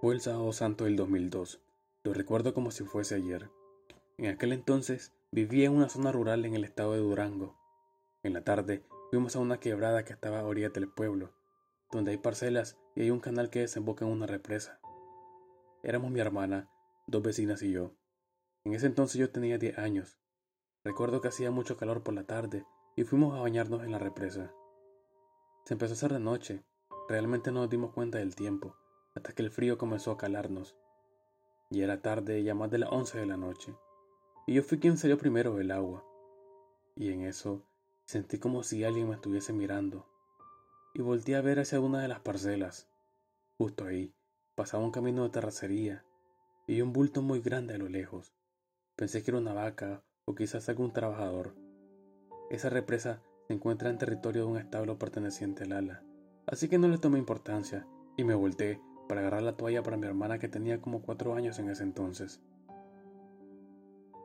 Fue el sábado santo del 2002. Lo recuerdo como si fuese ayer. En aquel entonces vivía en una zona rural en el estado de Durango. En la tarde fuimos a una quebrada que estaba a orillas del pueblo, donde hay parcelas y hay un canal que desemboca en una represa. Éramos mi hermana, dos vecinas y yo. En ese entonces yo tenía 10 años. Recuerdo que hacía mucho calor por la tarde y fuimos a bañarnos en la represa. Se empezó a hacer de noche. Realmente no nos dimos cuenta del tiempo, hasta que el frío comenzó a calarnos. Y era tarde, ya más de las 11 de la noche. Y yo fui quien salió primero del agua. Y en eso sentí como si alguien me estuviese mirando. Y volteé a ver hacia una de las parcelas. Justo ahí pasaba un camino de terracería y un bulto muy grande a lo lejos. Pensé que era una vaca o quizás algún trabajador. Esa represa se encuentra en territorio de un establo perteneciente al ala, así que no le tomé importancia y me volteé para agarrar la toalla para mi hermana que tenía como cuatro años en ese entonces.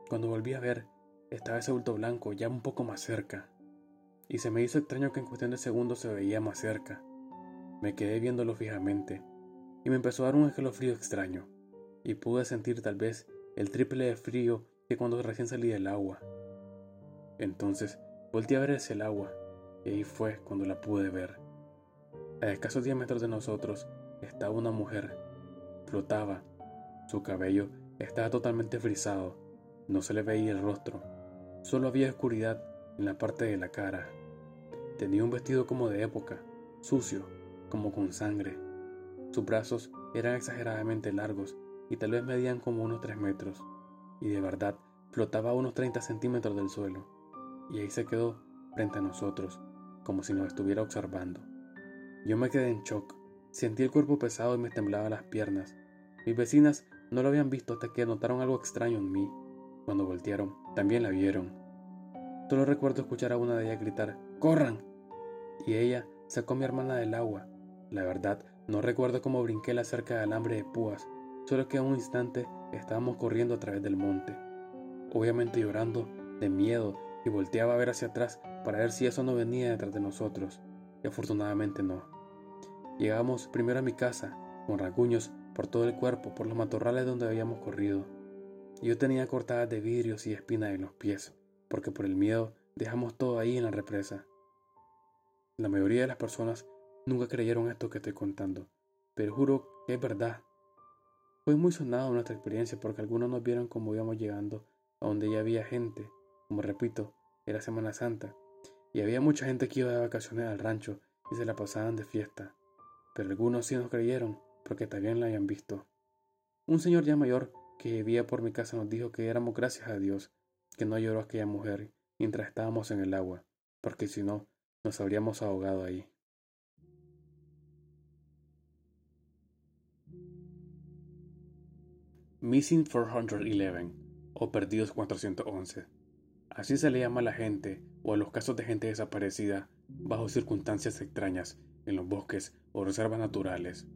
Cuando volví a ver, estaba ese bulto blanco ya un poco más cerca, y se me hizo extraño que en cuestión de segundos se veía más cerca. Me quedé viéndolo fijamente, y me empezó a dar un escalofrío extraño, y pude sentir tal vez el triple de frío que cuando recién salí del agua. Entonces volteé a ver hacia el agua, y ahí fue cuando la pude ver. A escasos 10 metros de nosotros estaba una mujer. Flotaba. Su cabello estaba totalmente frisado. No se le veía el rostro. Solo había oscuridad en la parte de la cara. Tenía un vestido como de época, sucio, como con sangre. Sus brazos eran exageradamente largos y tal vez medían como unos 3 metros. Y de verdad flotaba a unos 30 centímetros del suelo. Y ahí se quedó frente a nosotros, como si nos estuviera observando. Yo me quedé en shock. Sentí el cuerpo pesado y me temblaban las piernas. Mis vecinas no lo habían visto hasta que notaron algo extraño en mí. Cuando voltearon, también la vieron. Solo recuerdo escuchar a una de ellas gritar, ¡Corran! Y ella sacó a mi hermana del agua. La verdad, no recuerdo cómo brinqué la cerca de alambre de púas, solo que a un instante estábamos corriendo a través del monte. Obviamente llorando, de miedo, y volteaba a ver hacia atrás para ver si eso no venía detrás de nosotros. Y afortunadamente no. Llegamos primero a mi casa, con rasguños por todo el cuerpo, por los matorrales donde habíamos corrido. Yo tenía cortadas de vidrios y espinas en los pies, porque por el miedo dejamos todo ahí en la represa. La mayoría de las personas nunca creyeron esto que estoy contando, pero juro que es verdad. Fue muy sonado nuestra experiencia porque algunos nos vieron como íbamos llegando a donde ya había gente, como repito, era Semana Santa, y había mucha gente que iba de vacaciones al rancho y se la pasaban de fiesta pero algunos sí nos creyeron porque también la habían visto. Un señor ya mayor que vivía por mi casa nos dijo que éramos gracias a Dios que no lloró aquella mujer mientras estábamos en el agua, porque si no, nos habríamos ahogado ahí. Missing 411 o Perdidos 411. Así se le llama a la gente o a los casos de gente desaparecida bajo circunstancias extrañas en los bosques o reservas naturales.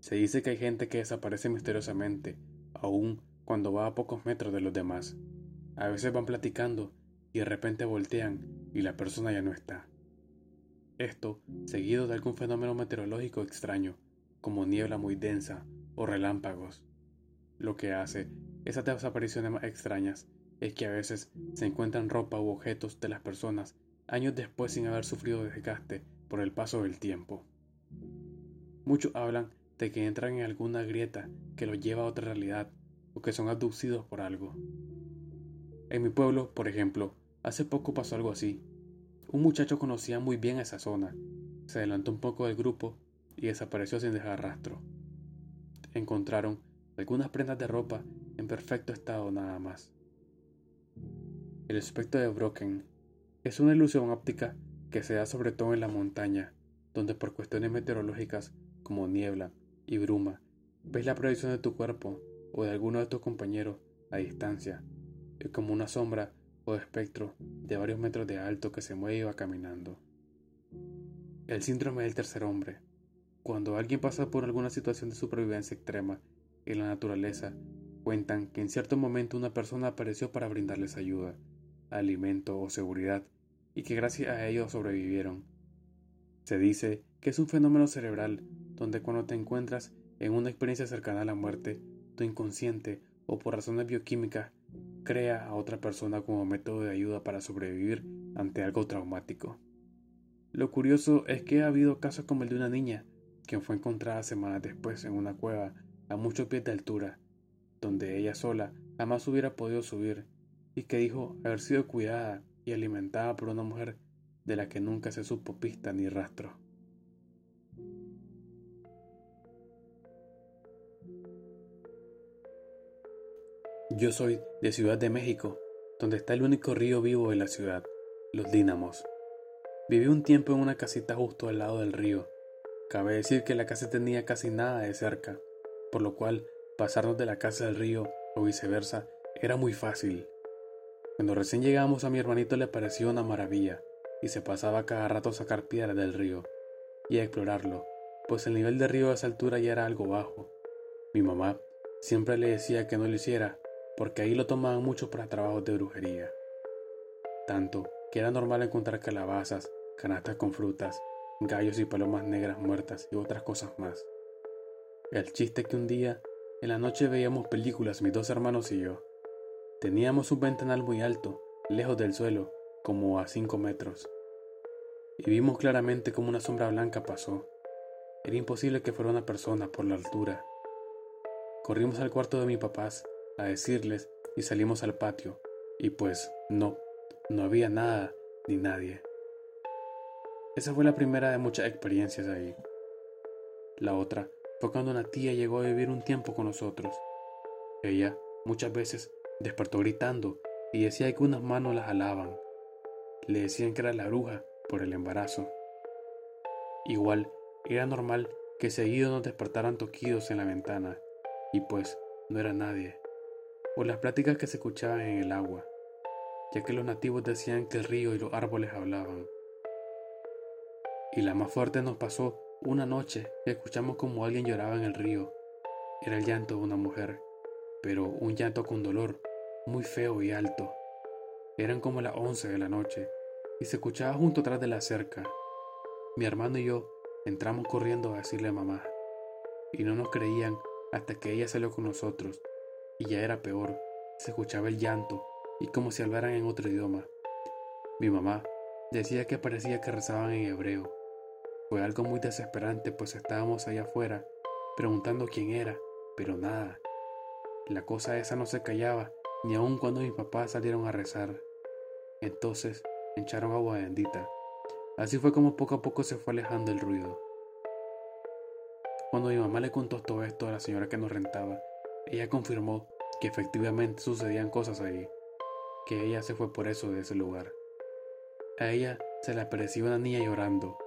Se dice que hay gente que desaparece misteriosamente, aun cuando va a pocos metros de los demás. A veces van platicando y de repente voltean y la persona ya no está. Esto seguido de algún fenómeno meteorológico extraño, como niebla muy densa o relámpagos. Lo que hace esas desapariciones más extrañas es que a veces se encuentran ropa u objetos de las personas años después sin haber sufrido desgaste por el paso del tiempo. Muchos hablan de que entran en alguna grieta que los lleva a otra realidad o que son abducidos por algo. En mi pueblo, por ejemplo, hace poco pasó algo así. Un muchacho conocía muy bien esa zona, se adelantó un poco del grupo y desapareció sin dejar rastro. Encontraron algunas prendas de ropa en perfecto estado nada más. El aspecto de Broken es una ilusión óptica que se da sobre todo en la montaña, donde por cuestiones meteorológicas como niebla y bruma, ves la proyección de tu cuerpo o de alguno de tus compañeros a distancia, es como una sombra o espectro de varios metros de alto que se mueve y va caminando. El síndrome del tercer hombre. Cuando alguien pasa por alguna situación de supervivencia extrema en la naturaleza, cuentan que en cierto momento una persona apareció para brindarles ayuda, alimento o seguridad, y que gracias a ello sobrevivieron. Se dice que es un fenómeno cerebral donde cuando te encuentras en una experiencia cercana a la muerte, tu inconsciente o por razones bioquímicas crea a otra persona como método de ayuda para sobrevivir ante algo traumático. Lo curioso es que ha habido casos como el de una niña, quien fue encontrada semanas después en una cueva a muchos pies de altura, donde ella sola jamás hubiera podido subir, y que dijo haber sido cuidada y alimentada por una mujer de la que nunca se supo pista ni rastro. Yo soy de Ciudad de México, donde está el único río vivo de la ciudad, los Dínamos. Viví un tiempo en una casita justo al lado del río. Cabe decir que la casa tenía casi nada de cerca, por lo cual pasarnos de la casa al río o viceversa era muy fácil. Cuando recién llegamos a mi hermanito le pareció una maravilla y se pasaba cada rato a sacar piedras del río y a explorarlo, pues el nivel del río a esa altura ya era algo bajo. Mi mamá siempre le decía que no lo hiciera porque ahí lo tomaban mucho para trabajos de brujería. Tanto que era normal encontrar calabazas, canastas con frutas, gallos y palomas negras muertas y otras cosas más. El chiste que un día, en la noche veíamos películas mis dos hermanos y yo. Teníamos un ventanal muy alto, lejos del suelo, como a cinco metros. Y vimos claramente como una sombra blanca pasó. Era imposible que fuera una persona por la altura. Corrimos al cuarto de mis papás a decirles y salimos al patio, y pues no, no había nada ni nadie. Esa fue la primera de muchas experiencias ahí. La otra fue cuando una tía llegó a vivir un tiempo con nosotros. Ella muchas veces despertó gritando y decía que unas manos la jalaban. Le decían que era la bruja por el embarazo. Igual era normal que seguido nos despertaran toquidos en la ventana, y pues no era nadie o las pláticas que se escuchaban en el agua, ya que los nativos decían que el río y los árboles hablaban. Y la más fuerte nos pasó una noche que escuchamos como alguien lloraba en el río. Era el llanto de una mujer, pero un llanto con dolor, muy feo y alto. Eran como las once de la noche y se escuchaba junto atrás de la cerca. Mi hermano y yo entramos corriendo a decirle a mamá, y no nos creían hasta que ella salió con nosotros y ya era peor, se escuchaba el llanto y como si hablaran en otro idioma. Mi mamá decía que parecía que rezaban en hebreo. Fue algo muy desesperante pues estábamos allá afuera preguntando quién era, pero nada. La cosa esa no se callaba, ni aun cuando mis papás salieron a rezar. Entonces echaron agua bendita. Así fue como poco a poco se fue alejando el ruido. Cuando mi mamá le contó todo esto a la señora que nos rentaba, ella confirmó que efectivamente sucedían cosas ahí, que ella se fue por eso de ese lugar. A ella se le apareció una niña llorando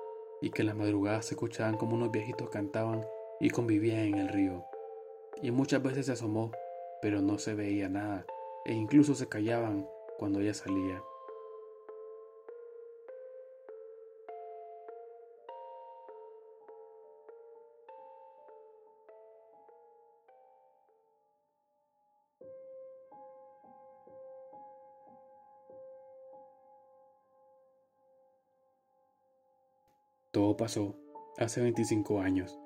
y que en las madrugadas se escuchaban como unos viejitos cantaban y convivían en el río. Y muchas veces se asomó, pero no se veía nada e incluso se callaban cuando ella salía. Todo pasó hace 25 años.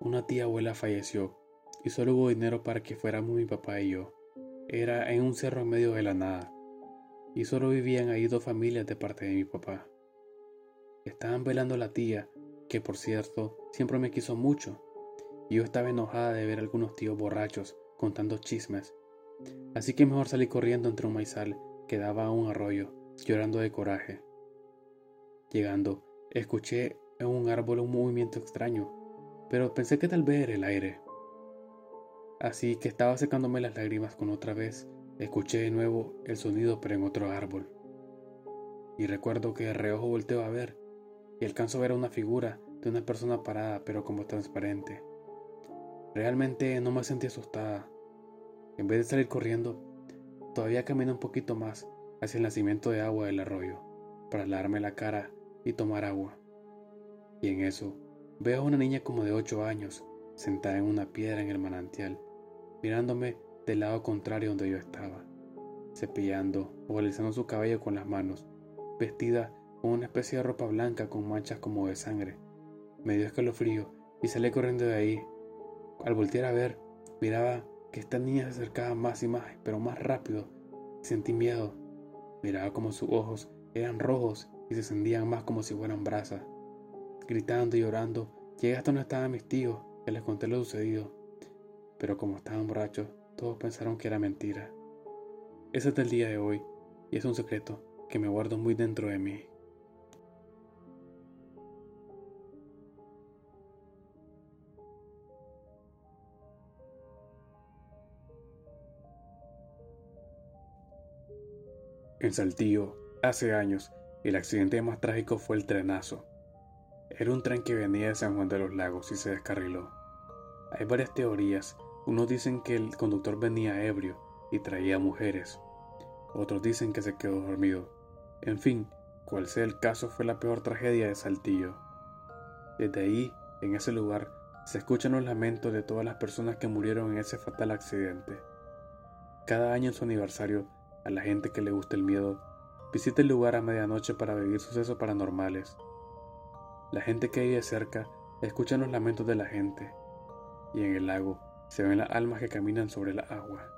Una tía abuela falleció y solo hubo dinero para que fuéramos mi papá y yo. Era en un cerro en medio de la nada y solo vivían ahí dos familias de parte de mi papá. Estaban velando la tía, que por cierto siempre me quiso mucho, y yo estaba enojada de ver algunos tíos borrachos contando chismes. Así que mejor salí corriendo entre un maizal que daba a un arroyo, llorando de coraje. Llegando, Escuché en un árbol un movimiento extraño, pero pensé que tal vez era el aire. Así que estaba secándome las lágrimas con otra vez, escuché de nuevo el sonido pero en otro árbol. Y recuerdo que de reojo volteo a ver y alcanzo a ver una figura de una persona parada pero como transparente. Realmente no me sentí asustada. En vez de salir corriendo, todavía caminé un poquito más hacia el nacimiento de agua del arroyo para lavarme la cara y tomar agua. Y en eso veo a una niña como de ocho años, sentada en una piedra en el manantial, mirándome del lado contrario donde yo estaba, cepillando o alisando su cabello con las manos, vestida con una especie de ropa blanca con manchas como de sangre. Me dio escalofrío y salí corriendo de ahí. Al voltear a ver, miraba que esta niña se acercaba más y más, pero más rápido. Sentí miedo. Miraba como sus ojos eran rojos y se encendían más como si fueran brasas. Gritando y llorando, llegué hasta donde estaban mis tíos, les conté lo sucedido. Pero como estaban borrachos, todos pensaron que era mentira. Ese es el día de hoy, y es un secreto que me guardo muy dentro de mí. En Saltillo, hace años, el accidente más trágico fue el trenazo. Era un tren que venía de San Juan de los Lagos y se descarriló. Hay varias teorías. Unos dicen que el conductor venía ebrio y traía mujeres. Otros dicen que se quedó dormido. En fin, cual sea el caso, fue la peor tragedia de Saltillo. Desde ahí, en ese lugar, se escuchan los lamentos de todas las personas que murieron en ese fatal accidente. Cada año en su aniversario, a la gente que le gusta el miedo, visita el lugar a medianoche para vivir sucesos paranormales. La gente que vive cerca escucha los lamentos de la gente, y en el lago se ven las almas que caminan sobre la agua.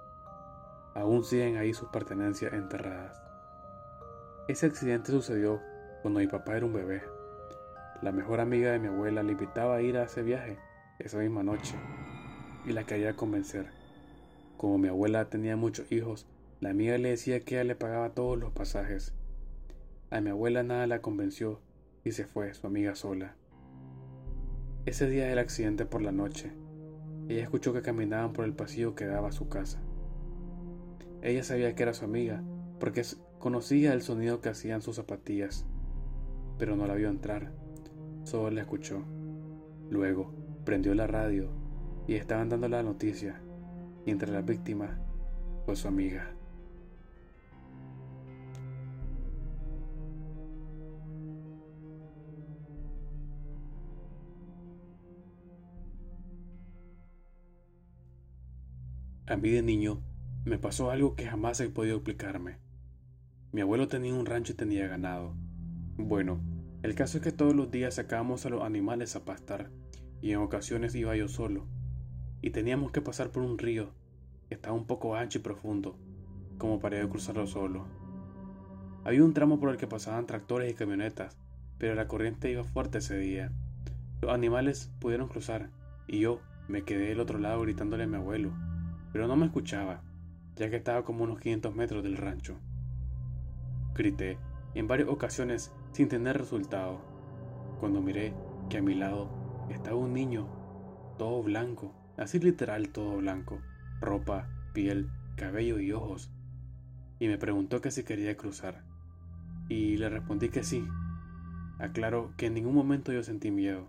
Aún siguen ahí sus pertenencias enterradas. Ese accidente sucedió cuando mi papá era un bebé. La mejor amiga de mi abuela le invitaba a ir a ese viaje esa misma noche y la quería convencer. Como mi abuela tenía muchos hijos, la amiga le decía que ella le pagaba todos los pasajes. A mi abuela nada la convenció y se fue, su amiga sola. Ese día del accidente por la noche, ella escuchó que caminaban por el pasillo que daba a su casa. Ella sabía que era su amiga porque conocía el sonido que hacían sus zapatillas, pero no la vio entrar, solo la escuchó. Luego prendió la radio y estaban dando la noticia, y entre las víctimas fue su amiga. A mí de niño me pasó algo que jamás he podido explicarme. Mi abuelo tenía un rancho y tenía ganado. Bueno, el caso es que todos los días sacábamos a los animales a pastar y en ocasiones iba yo solo. Y teníamos que pasar por un río que estaba un poco ancho y profundo, como para yo cruzarlo solo. Había un tramo por el que pasaban tractores y camionetas, pero la corriente iba fuerte ese día. Los animales pudieron cruzar y yo me quedé del otro lado gritándole a mi abuelo pero no me escuchaba, ya que estaba como unos 500 metros del rancho. Grité en varias ocasiones sin tener resultado, cuando miré que a mi lado estaba un niño, todo blanco, así literal todo blanco, ropa, piel, cabello y ojos, y me preguntó que si quería cruzar, y le respondí que sí. Aclaro que en ningún momento yo sentí miedo.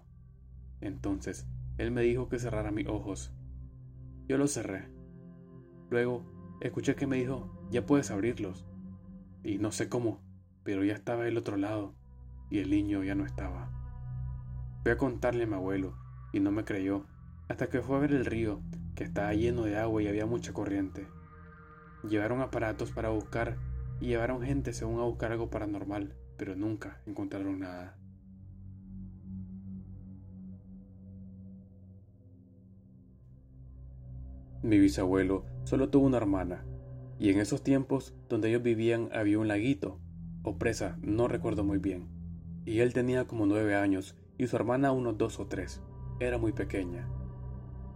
Entonces, él me dijo que cerrara mis ojos. Yo los cerré Luego, escuché que me dijo, ya puedes abrirlos. Y no sé cómo, pero ya estaba del otro lado y el niño ya no estaba. Fui a contarle a mi abuelo y no me creyó, hasta que fue a ver el río, que estaba lleno de agua y había mucha corriente. Llevaron aparatos para buscar y llevaron gente según a buscar algo paranormal, pero nunca encontraron nada. Mi bisabuelo solo tuvo una hermana, y en esos tiempos donde ellos vivían había un laguito, o presa, no recuerdo muy bien, y él tenía como nueve años y su hermana unos dos o tres, era muy pequeña.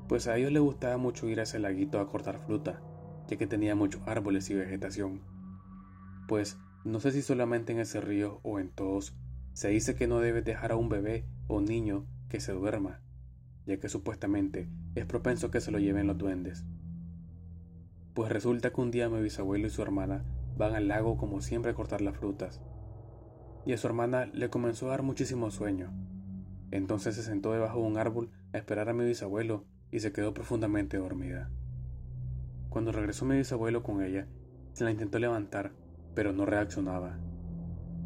Pues a ellos les gustaba mucho ir a ese laguito a cortar fruta, ya que tenía muchos árboles y vegetación. Pues no sé si solamente en ese río o en todos, se dice que no debes dejar a un bebé o niño que se duerma, ya que supuestamente es propenso que se lo lleven los duendes. Pues resulta que un día mi bisabuelo y su hermana van al lago como siempre a cortar las frutas. Y a su hermana le comenzó a dar muchísimo sueño. Entonces se sentó debajo de un árbol a esperar a mi bisabuelo y se quedó profundamente dormida. Cuando regresó mi bisabuelo con ella, se la intentó levantar, pero no reaccionaba.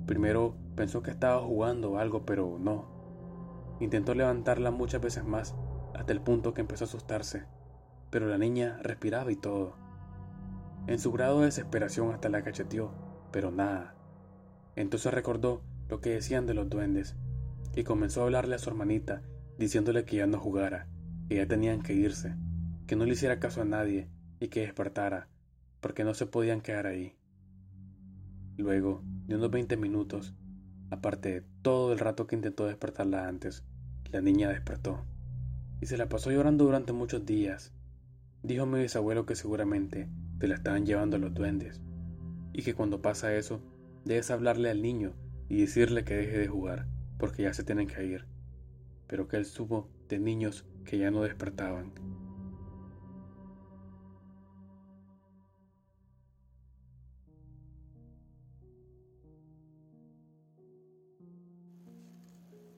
Primero pensó que estaba jugando algo, pero no. Intentó levantarla muchas veces más, hasta el punto que empezó a asustarse, pero la niña respiraba y todo. En su grado de desesperación hasta la cacheteó, pero nada. Entonces recordó lo que decían de los duendes y comenzó a hablarle a su hermanita, diciéndole que ya no jugara, que ya tenían que irse, que no le hiciera caso a nadie y que despertara, porque no se podían quedar ahí. Luego de unos 20 minutos, aparte de todo el rato que intentó despertarla antes, la niña despertó y se la pasó llorando durante muchos días. Dijo mi bisabuelo que seguramente te la estaban llevando los duendes y que cuando pasa eso debes hablarle al niño y decirle que deje de jugar porque ya se tienen que ir, pero que él supo de niños que ya no despertaban.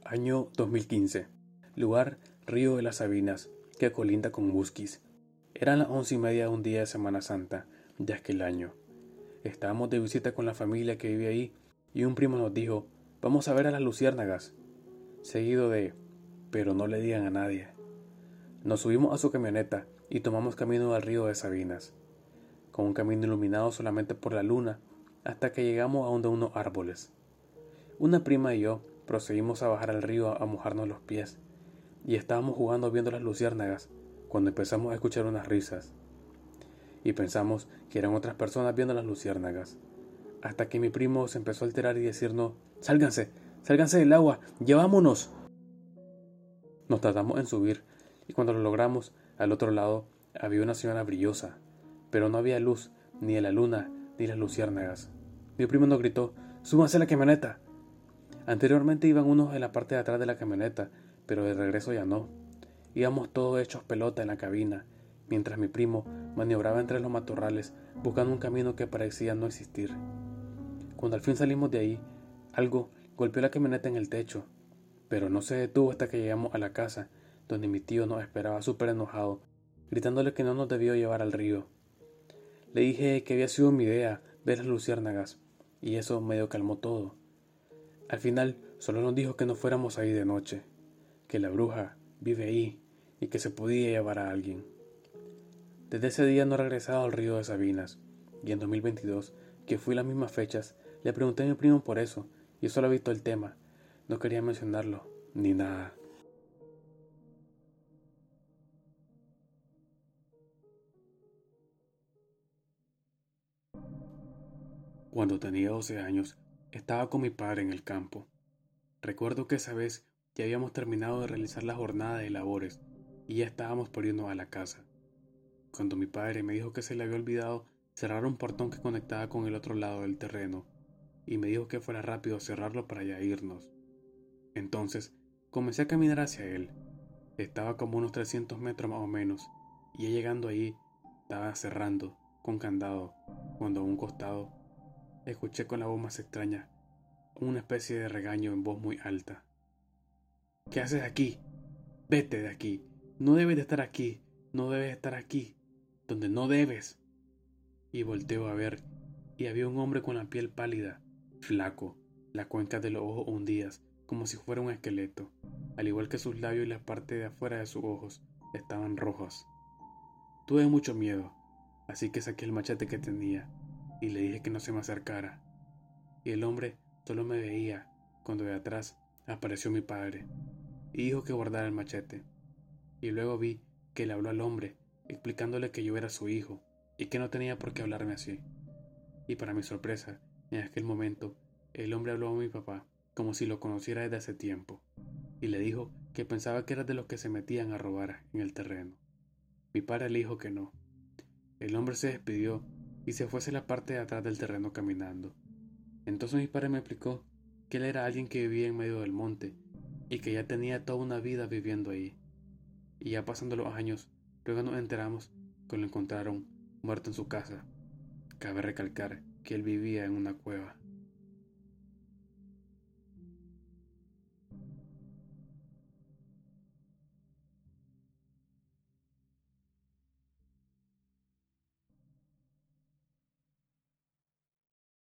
Año 2015. Lugar Río de las Sabinas, que colinda con Busquis. Eran las once y media de un día de Semana Santa de aquel año. Estábamos de visita con la familia que vive ahí y un primo nos dijo, vamos a ver a las luciérnagas. Seguido de, pero no le digan a nadie. Nos subimos a su camioneta y tomamos camino al río de Sabinas, con un camino iluminado solamente por la luna, hasta que llegamos a donde unos árboles. Una prima y yo procedimos a bajar al río a mojarnos los pies, y estábamos jugando viendo las luciérnagas cuando empezamos a escuchar unas risas. Y pensamos que eran otras personas viendo las luciérnagas, hasta que mi primo se empezó a alterar y decirnos, sálganse, sálganse del agua, llevámonos. Nos tratamos en subir, y cuando lo logramos, al otro lado había una señora brillosa, pero no había luz, ni de la luna, ni las luciérnagas. Mi primo nos gritó, súbanse a la camioneta. Anteriormente iban unos en la parte de atrás de la camioneta, pero de regreso ya no. Íbamos todos hechos pelota en la cabina, mientras mi primo maniobraba entre los matorrales buscando un camino que parecía no existir. Cuando al fin salimos de ahí, algo golpeó la camioneta en el techo, pero no se detuvo hasta que llegamos a la casa, donde mi tío nos esperaba súper enojado, gritándole que no nos debió llevar al río. Le dije que había sido mi idea ver las luciérnagas, y eso medio calmó todo. Al final solo nos dijo que no fuéramos ahí de noche, que la bruja vive ahí y que se podía llevar a alguien. Desde ese día no he regresado al río de Sabinas, y en 2022, que fui las mismas fechas, le pregunté a mi primo por eso, y solo visto el tema. No quería mencionarlo, ni nada. Cuando tenía 12 años, estaba con mi padre en el campo. Recuerdo que esa vez ya habíamos terminado de realizar la jornada de labores y ya estábamos por irnos a la casa. Cuando mi padre me dijo que se le había olvidado cerrar un portón que conectaba con el otro lado del terreno y me dijo que fuera rápido cerrarlo para ya irnos. Entonces comencé a caminar hacia él. Estaba como unos 300 metros más o menos y ya llegando ahí estaba cerrando con candado cuando a un costado escuché con la voz más extraña una especie de regaño en voz muy alta. ¿Qué haces aquí? Vete de aquí. No debes de estar aquí. No debes estar aquí. Donde no debes. Y volteo a ver, y había un hombre con la piel pálida, flaco, la cuenca de los ojos hundidas, como si fuera un esqueleto, al igual que sus labios y la parte de afuera de sus ojos estaban rojos. Tuve mucho miedo, así que saqué el machete que tenía y le dije que no se me acercara. Y el hombre solo me veía cuando de atrás apareció mi padre y dijo que guardara el machete. Y luego vi que le habló al hombre, explicándole que yo era su hijo y que no tenía por qué hablarme así. Y para mi sorpresa, en aquel momento, el hombre habló a mi papá como si lo conociera desde hace tiempo, y le dijo que pensaba que era de los que se metían a robar en el terreno. Mi padre le dijo que no. El hombre se despidió y se fuese a la parte de atrás del terreno caminando. Entonces mi padre me explicó que él era alguien que vivía en medio del monte y que ya tenía toda una vida viviendo ahí. Y ya pasando los años, luego nos enteramos que lo encontraron muerto en su casa. Cabe recalcar que él vivía en una cueva.